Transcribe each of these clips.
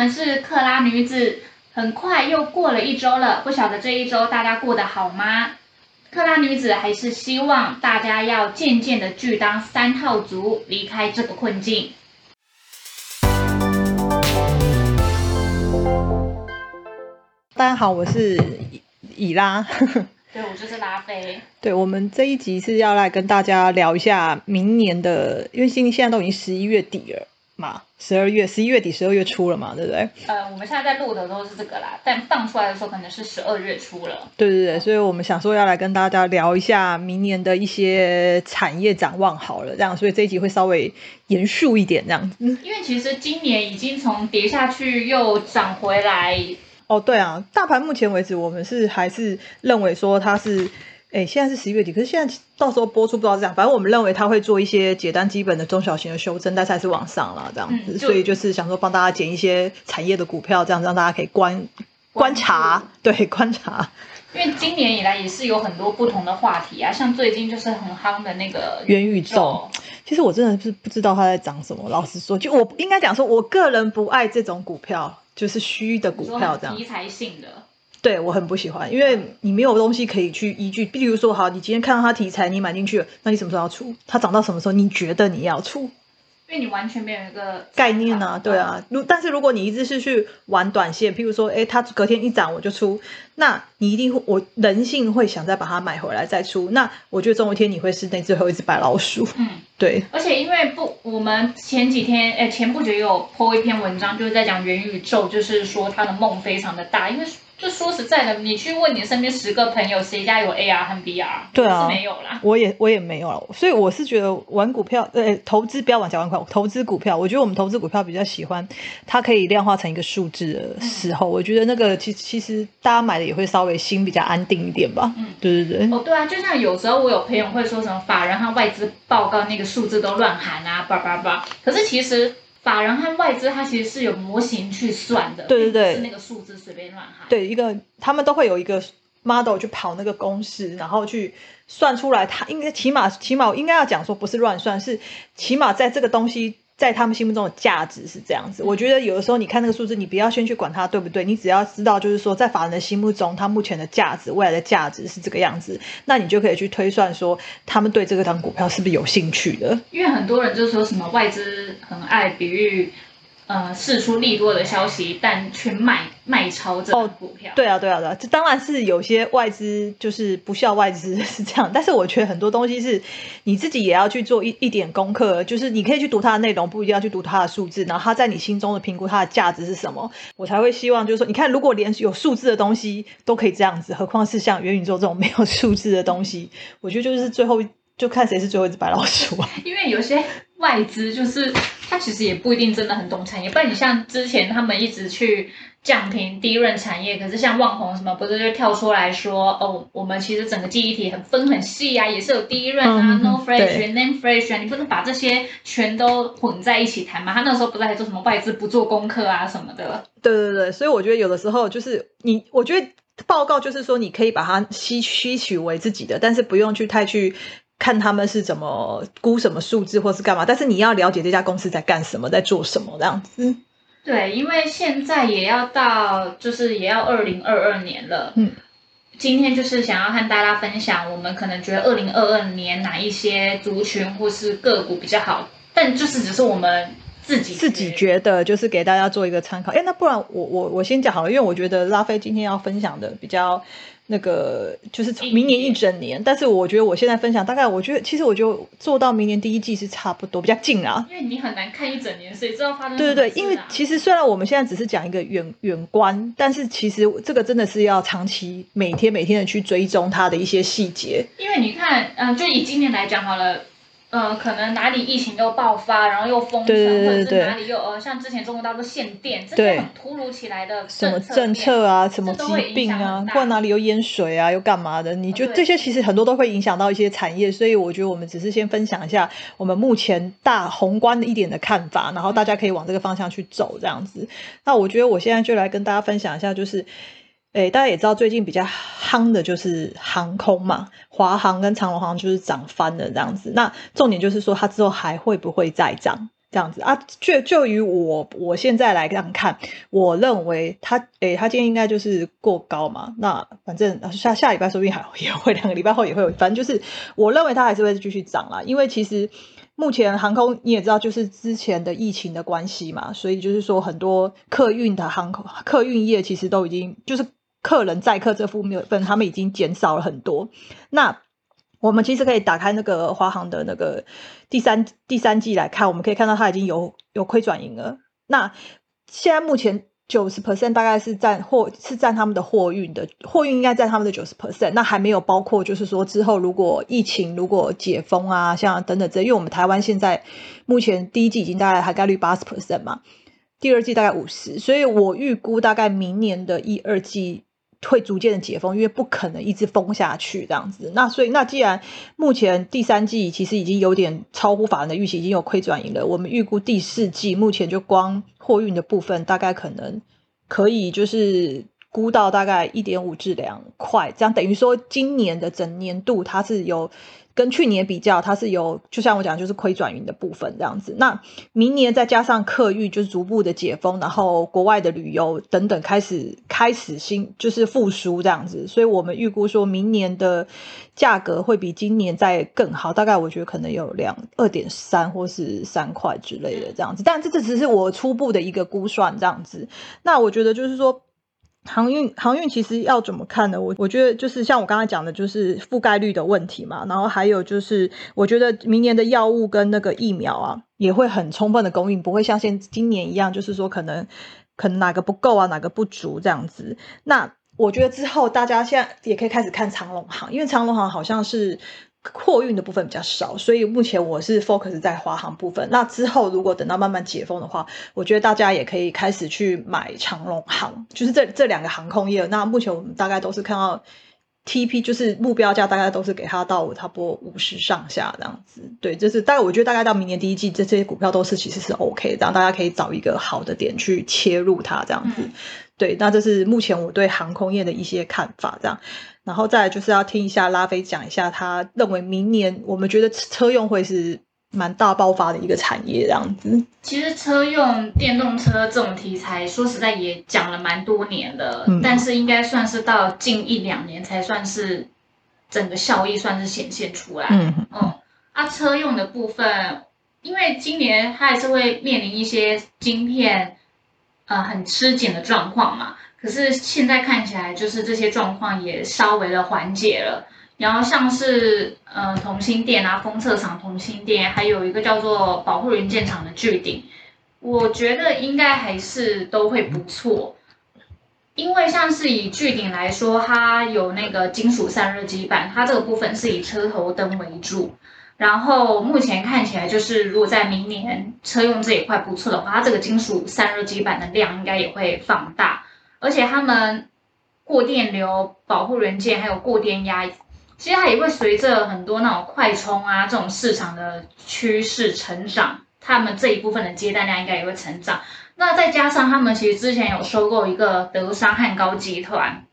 们是克拉女子，很快又过了一周了，不晓得这一周大家过得好吗？克拉女子还是希望大家要渐渐的聚当三套族，离开这个困境。大家好，我是以以拉。对，我就是拉菲。对，我们这一集是要来跟大家聊一下明年的，因为现现在都已经十一月底了嘛，十二月、十一月底、十二月初了嘛，对不对？呃，我们现在在录的都是这个啦，但放出来的时候可能是十二月初了。对对对，所以我们想说要来跟大家聊一下明年的一些产业展望好了，这样，所以这一集会稍微严肃一点这样子。因为其实今年已经从跌下去又涨回来。哦，对啊，大盘目前为止，我们是还是认为说它是，哎，现在是十一月底，可是现在到时候播出不知道这样，反正我们认为他会做一些简单基本的中小型的修正，但是还是往上了这样子，所以就是想说帮大家捡一些产业的股票，这样让大家可以观观察，对，观察。因为今年以来也是有很多不同的话题啊，像最近就是很夯的那个元宇宙，其实我真的是不知道它在涨什么，老实说，就我应该讲说，我个人不爱这种股票。就是虚的股票这样，题材性的，对我很不喜欢，因为你没有东西可以去依据。比如说，好，你今天看到它题材，你买进去了，那你什么时候要出？它涨到什么时候？你觉得你要出？因为你完全没有一个概念啊，对啊。如但是如果你一直是去玩短线，譬如说，哎，它隔天一涨我就出，那你一定会，我人性会想再把它买回来再出。那我觉得总有一天你会是那最后一只白老鼠。嗯，对。而且因为不，我们前几天，哎，前不久有 po 一篇文章，就是在讲元宇宙，就是说它的梦非常的大，因为。就说实在的，你去问你身边十个朋友，谁家有 AR 和 VR？对啊，没有啦。我也我也没有了，所以我是觉得玩股票，呃，投资不要玩小玩块。投资股票，我觉得我们投资股票比较喜欢，它可以量化成一个数字的时候，我觉得那个其其实大家买的也会稍微心比较安定一点吧。嗯，对对对。哦，对啊，就像有时候我有朋友会说什么法人和外资报告那个数字都乱喊啊，叭叭叭。可是其实。法人和外资，它其实是有模型去算的，对对对，是那个数字随便乱喊。对，一个他们都会有一个 model 去跑那个公式，然后去算出来，它应该起码起码应该要讲说不是乱算，是起码在这个东西。在他们心目中的价值是这样子，我觉得有的时候你看那个数字，你不要先去管它对不对，你只要知道就是说，在法人的心目中，他目前的价值、未来的价值是这个样子，那你就可以去推算说，他们对这个档股票是不是有兴趣的？因为很多人就说什么外资很爱比喻。呃，释出利多的消息，但全买卖超这股票。对啊，对啊，对啊，这当然是有些外资就是不孝外资 是这样，但是我觉得很多东西是你自己也要去做一一点功课，就是你可以去读它的内容，不一定要去读它的数字，然后它在你心中的评估它的价值是什么，我才会希望就是说，你看如果连有数字的东西都可以这样子，何况是像元宇宙这种没有数字的东西，我觉得就是最后就看谁是最后一只白老鼠啊。因为有些外资就是。他其实也不一定真的很懂产业，不然你像之前他们一直去降频低润产业，可是像旺宏什么不是就跳出来说哦，我们其实整个记忆体很分很细呀，也是有低润啊，no fresh，name fresh，你不能把这些全都混在一起谈嘛？他那时候不是还做什么外资不做功课啊什么的？对对对，所以我觉得有的时候就是你，我觉得报告就是说你可以把它吸吸取为自己的，但是不用去太去。看他们是怎么估什么数字，或是干嘛，但是你要了解这家公司在干什么，在做什么这样子。对，因为现在也要到，就是也要二零二二年了。嗯，今天就是想要和大家分享，我们可能觉得二零二二年哪一些族群或是个股比较好，但就是只是我们自己自己觉得，就是给大家做一个参考。哎，那不然我我我先讲好了，因为我觉得拉菲今天要分享的比较。那个就是明年一整年，但是我觉得我现在分享大概，我觉得其实我就做到明年第一季是差不多，比较近啊。因为你很难看一整年，谁知道发生？对对对，因为其实虽然我们现在只是讲一个远远观，但是其实这个真的是要长期每天每天的去追踪它的一些细节。因为你看，嗯，就以今年来讲好了。呃，可能哪里疫情又爆发，然后又封城，或者是哪里又呃，像之前中国大陆限电，这些很突如其来的什么政策啊，什么疾病啊，或者哪里又淹水啊，又干嘛的？你就这些其实很多都会影响到一些产业，所以我觉得我们只是先分享一下我们目前大宏观的一点的看法，然后大家可以往这个方向去走这样子。那我觉得我现在就来跟大家分享一下，就是。诶，大家也知道最近比较夯的就是航空嘛，华航跟长龙航就是涨翻了这样子。那重点就是说，它之后还会不会再涨？这样子啊，就就于我我现在来这样看，我认为它，诶，它今天应该就是过高嘛。那反正下下礼拜说不定还也会，两个礼拜后也会有，反正就是我认为它还是会继续涨啦。因为其实目前航空你也知道，就是之前的疫情的关系嘛，所以就是说很多客运的航空客运业其实都已经就是客人载客这部分，他们已经减少了很多。那我们其实可以打开那个华航的那个第三第三季来看，我们可以看到它已经有有亏转盈了。那现在目前九十 percent 大概是占货是占他们的货运的货运应该占他们的九十 percent，那还没有包括就是说之后如果疫情如果解封啊，像等等这，因为我们台湾现在目前第一季已经大概涵盖率八十 percent 嘛，第二季大概五十，所以我预估大概明年的一二季。会逐渐的解封，因为不可能一直封下去这样子。那所以，那既然目前第三季其实已经有点超乎法人的预期，已经有亏转盈了。我们预估第四季目前就光货运的部分，大概可能可以就是估到大概一点五至两块，这样等于说今年的整年度它是有。跟去年比较，它是有，就像我讲，就是亏转盈的部分这样子。那明年再加上客运，就是逐步的解封，然后国外的旅游等等开始开始新就是复苏这样子。所以我们预估说明年的价格会比今年再更好，大概我觉得可能有两二点三或是三块之类的这样子。但这这只是我初步的一个估算这样子。那我觉得就是说。航运航运其实要怎么看呢？我我觉得就是像我刚才讲的，就是覆盖率的问题嘛。然后还有就是，我觉得明年的药物跟那个疫苗啊，也会很充分的供应，不会像现今年一样，就是说可能可能哪个不够啊，哪个不足这样子。那我觉得之后大家现在也可以开始看长龙航，因为长龙航好像是。货运的部分比较少，所以目前我是 focus 在华航部分。那之后如果等到慢慢解封的话，我觉得大家也可以开始去买长龙航，就是这这两个航空业。那目前我们大概都是看到 TP，就是目标价大概都是给它到差不多五十上下这样子。对，就是大概我觉得大概到明年第一季，这这些股票都是其实是 OK，这样大家可以找一个好的点去切入它这样子。对，那这是目前我对航空业的一些看法，这样。然后再就是要听一下拉菲讲一下，他认为明年我们觉得车用会是蛮大爆发的一个产业这样子。其实车用电动车这种题材，说实在也讲了蛮多年了，但是应该算是到近一两年才算是整个效益算是显现出来。嗯嗯。啊，车用的部分，因为今年它还是会面临一些晶片呃很吃紧的状况嘛。可是现在看起来，就是这些状况也稍微的缓解了。然后像是呃同心店啊、封测厂同心店，还有一个叫做保护元件厂的巨顶，我觉得应该还是都会不错。因为像是以巨顶来说，它有那个金属散热基板，它这个部分是以车头灯为主。然后目前看起来，就是如果在明年车用这一块不错的话，它这个金属散热基板的量应该也会放大。而且他们过电流保护元件还有过电压，其实它也会随着很多那种快充啊这种市场的趋势成长，他们这一部分的接单量应该也会成长。那再加上他们其实之前有收购一个德商汉高集团，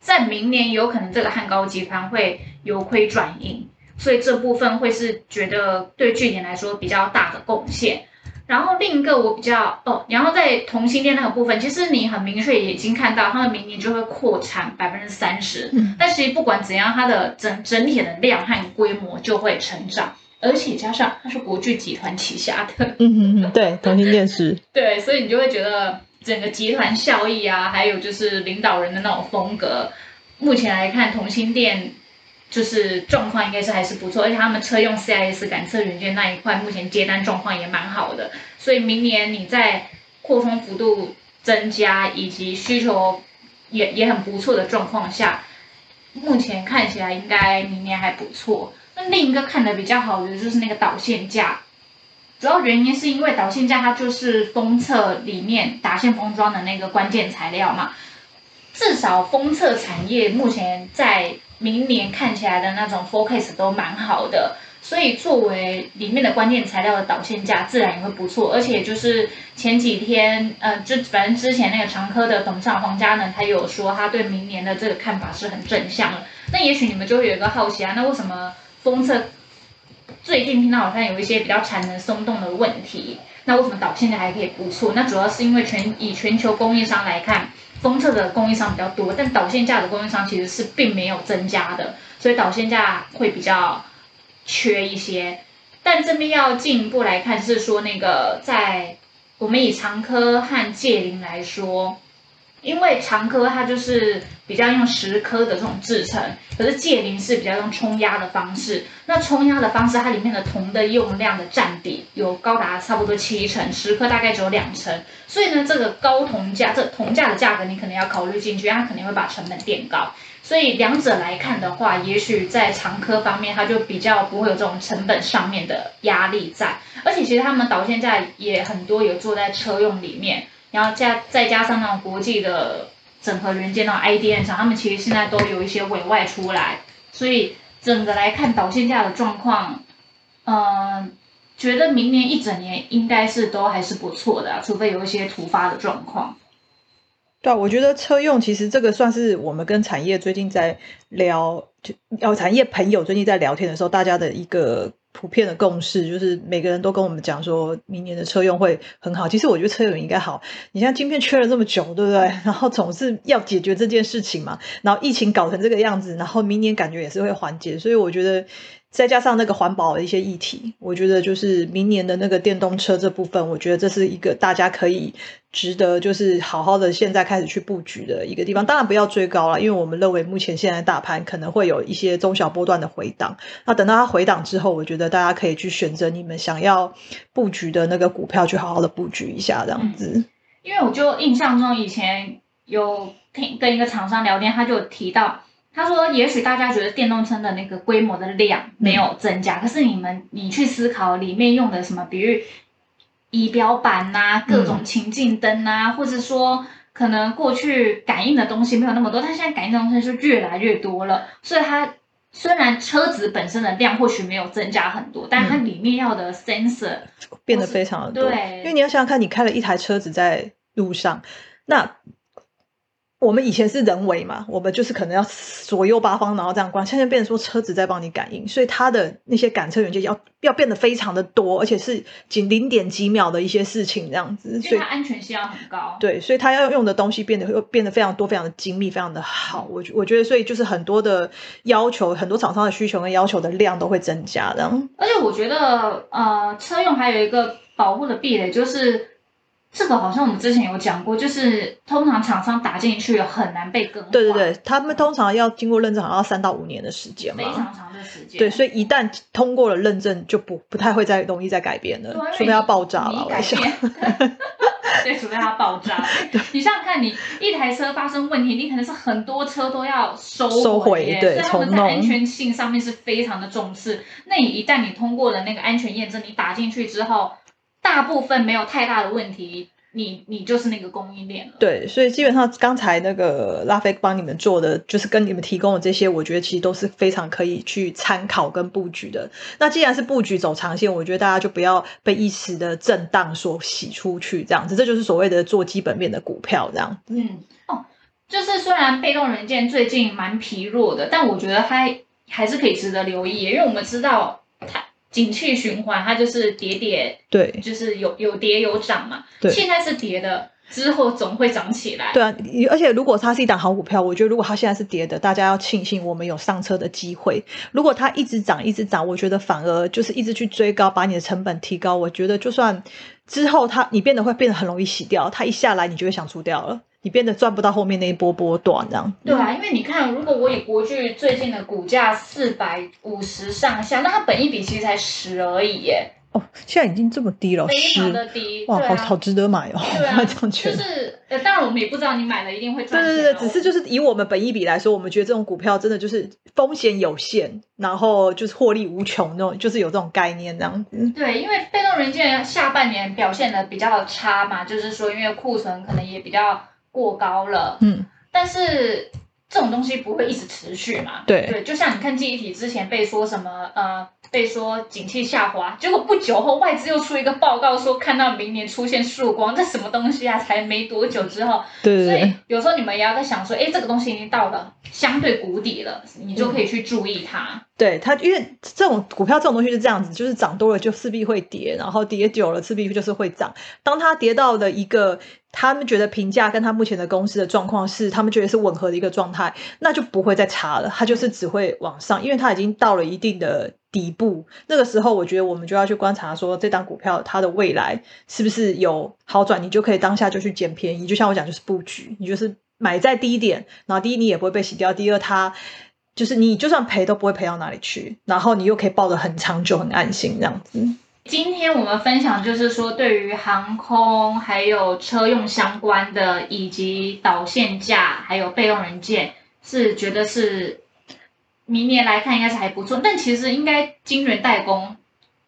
在明年有可能这个汉高集团会由亏转盈，所以这部分会是觉得对据点来说比较大的贡献。然后另一个我比较哦，然后在同性恋那个部分，其实你很明确已经看到，他们明年就会扩产百分之三十。嗯。但其实不管怎样，它的整整体的量和规模就会成长，而且加上它是国巨集团旗下的。嗯嗯 对，同性恋是。对，所以你就会觉得整个集团效益啊，还有就是领导人的那种风格，目前来看同性恋。就是状况应该是还是不错，而且他们车用 CIS 感测元件那一块，目前接单状况也蛮好的，所以明年你在扩充幅度增加以及需求也也很不错的状况下，目前看起来应该明年还不错。那另一个看的比较好的就是那个导线架，主要原因是因为导线架它就是封测里面打线封装的那个关键材料嘛，至少封测产业目前在。明年看起来的那种 forecast 都蛮好的，所以作为里面的关键材料的导线价自然也会不错。而且就是前几天，呃，之反正之前那个长科的董事长黄家呢，他有说他对明年的这个看法是很正向的。那也许你们就会有一个好奇啊，那为什么封测最近听到好像有一些比较产能松动的问题。那为什么导线价还可以不错？那主要是因为全以全球供应商来看，封测的供应商比较多，但导线架的供应商其实是并没有增加的，所以导线架会比较缺一些。但这边要进一步来看，是说那个在我们以长科和界林来说。因为长科它就是比较用石科的这种制成，可是界林是比较用冲压的方式。那冲压的方式，它里面的铜的用量的占比有高达差不多七成，石科大概只有两成。所以呢，这个高铜价，这铜价的价格你可能要考虑进去，它肯定会把成本垫高。所以两者来看的话，也许在长科方面，它就比较不会有这种成本上面的压力在。而且其实他们导线架也很多有做在车用里面。然后加再加上那种国际的整合元件，那种 IDM 厂，他们其实现在都有一些委外出来，所以整个来看导线价的状况，嗯，觉得明年一整年应该是都还是不错的，除非有一些突发的状况。对啊，我觉得车用其实这个算是我们跟产业最近在聊，就要产业朋友最近在聊天的时候，大家的一个。普遍的共识就是每个人都跟我们讲说，明年的车用会很好。其实我觉得车用应该好。你像晶片缺了这么久，对不对？然后总是要解决这件事情嘛。然后疫情搞成这个样子，然后明年感觉也是会缓解。所以我觉得。再加上那个环保的一些议题，我觉得就是明年的那个电动车这部分，我觉得这是一个大家可以值得就是好好的现在开始去布局的一个地方。当然不要追高了，因为我们认为目前现在大盘可能会有一些中小波段的回档。那等到它回档之后，我觉得大家可以去选择你们想要布局的那个股票，去好好的布局一下这样子。因为我就印象中以前有听跟一个厂商聊天，他就提到。他说：“也许大家觉得电动车的那个规模的量没有增加，可是你们你去思考里面用的什么，比如仪表板呐、各种情境灯呐，或者说可能过去感应的东西没有那么多，它现在感应的东西是越来越多了。所以它虽然车子本身的量或许没有增加很多，但它里面要的 sensor 变得非常的多。对，因为你要想想看，你开了一台车子在路上，那。”我们以前是人为嘛，我们就是可能要左右八方，然后这样关。现在变成说车子在帮你感应，所以它的那些感测元件要要变得非常的多，而且是仅零点几秒的一些事情这样子。所以它安全性要很高。对，所以它要用的东西变得又变得非常多，非常的精密，非常的好。我我觉得，所以就是很多的要求，很多厂商的需求跟要求的量都会增加这样。而且我觉得，呃，车用还有一个保护的壁垒就是。这个好像我们之前有讲过，就是通常厂商打进去很难被更换。对对对，他们通常要经过认证，好像要三到五年的时间嘛。非常长的时间。对，所以一旦通过了认证，就不不太会再容易再改变了，除非它爆炸了。我想。对，除非它 爆炸。你想想看，你一台车发生问题，你可能是很多车都要收收回，对，他们在安全性上面是非常的重视。那你一旦你通过了那个安全验证，你打进去之后。大部分没有太大的问题，你你就是那个供应链了。对，所以基本上刚才那个拉菲帮你们做的，就是跟你们提供的这些，我觉得其实都是非常可以去参考跟布局的。那既然是布局走长线，我觉得大家就不要被一时的震荡所洗出去，这样子，这就是所谓的做基本面的股票这样。嗯，哦，就是虽然被动元件最近蛮疲弱的，但我觉得它还是可以值得留意，因为我们知道它。景气循环，它就是跌跌，对，就是有有跌有涨嘛。对，现在是跌的，之后总会涨起来。对啊，而且如果它是一档好股票，我觉得如果它现在是跌的，大家要庆幸我们有上车的机会。如果它一直涨一直涨，我觉得反而就是一直去追高，把你的成本提高。我觉得就算之后它你变得会变得很容易洗掉，它一下来你就会想出掉了。你变得赚不到后面那一波波段，这样对啊，因为你看，如果我以国巨最近的股价四百五十上下，那它本一比其实才十而已耶。哦，现在已经这么低了，非常的低，哇，好好值得买哦。对啊，就是呃，当然我们也不知道你买了一定会赚对对对，只是就是以我们本一比来说，我们觉得这种股票真的就是风险有限，然后就是获利无穷那种，就是有这种概念这样子。对，因为被动元件下半年表现的比较差嘛，就是说因为库存可能也比较。过高了，嗯，但是这种东西不会一直持续嘛？对对，就像你看记忆体之前被说什么呃，被说景气下滑，结果不久后外资又出一个报告说看到明年出现曙光，这什么东西啊？才没多久之后，所以有时候你们也要在想说，哎，这个东西已经到了相对谷底了，你就可以去注意它。对它，因为这种股票这种东西是这样子，就是涨多了就势必会跌，然后跌久了势必就是会涨。当它跌到了一个他们觉得评价跟他目前的公司的状况是他们觉得是吻合的一个状态，那就不会再差了，它就是只会往上，因为它已经到了一定的底部。那个时候，我觉得我们就要去观察说这档股票它的未来是不是有好转，你就可以当下就去捡便宜。就像我讲，就是布局，你就是买在低点，然后第一你也不会被洗掉，第二它。就是你就算赔都不会赔到哪里去，然后你又可以抱得很长久、很安心这样子。今天我们分享就是说，对于航空还有车用相关的，以及导线架还有备用人件，是觉得是明年来看应该是还不错。但其实应该晶圆代工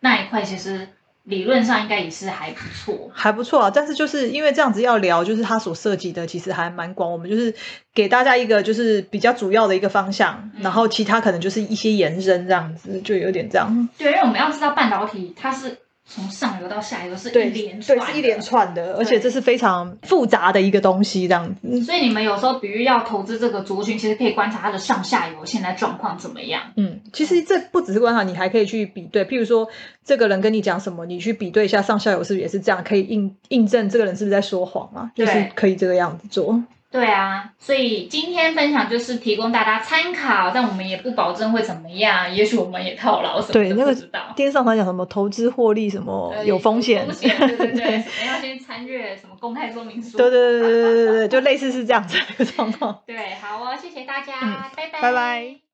那一块，其实理论上应该也是还不错。还不错啊，但是就是因为这样子要聊，就是它所涉及的其实还蛮广。我们就是给大家一个就是比较主要的一个方向，嗯然后其他可能就是一些延伸这样子，就有点这样。对，因为我们要知道半导体它是从上游到下游是一连串的，对，是一连串的，而且这是非常复杂的一个东西，这样子。所以你们有时候比如要投资这个族群，其实可以观察它的上下游现在状况怎么样。嗯，其实这不只是观察，你还可以去比对，譬如说这个人跟你讲什么，你去比对一下上下游是不是也是这样，可以印印证这个人是不是在说谎嘛？就是可以这个样子做。对啊，所以今天分享就是提供大家参考，但我们也不保证会怎么样，也许我们也套牢什么的，对那个知道。电视上常讲什么投资获利什么呃有风险，风险，对对对，什么 要先参阅什么公开说明书。对对对对对对对，就类似是这样子的状况。对，好哦，谢谢大家，嗯拜拜，拜拜。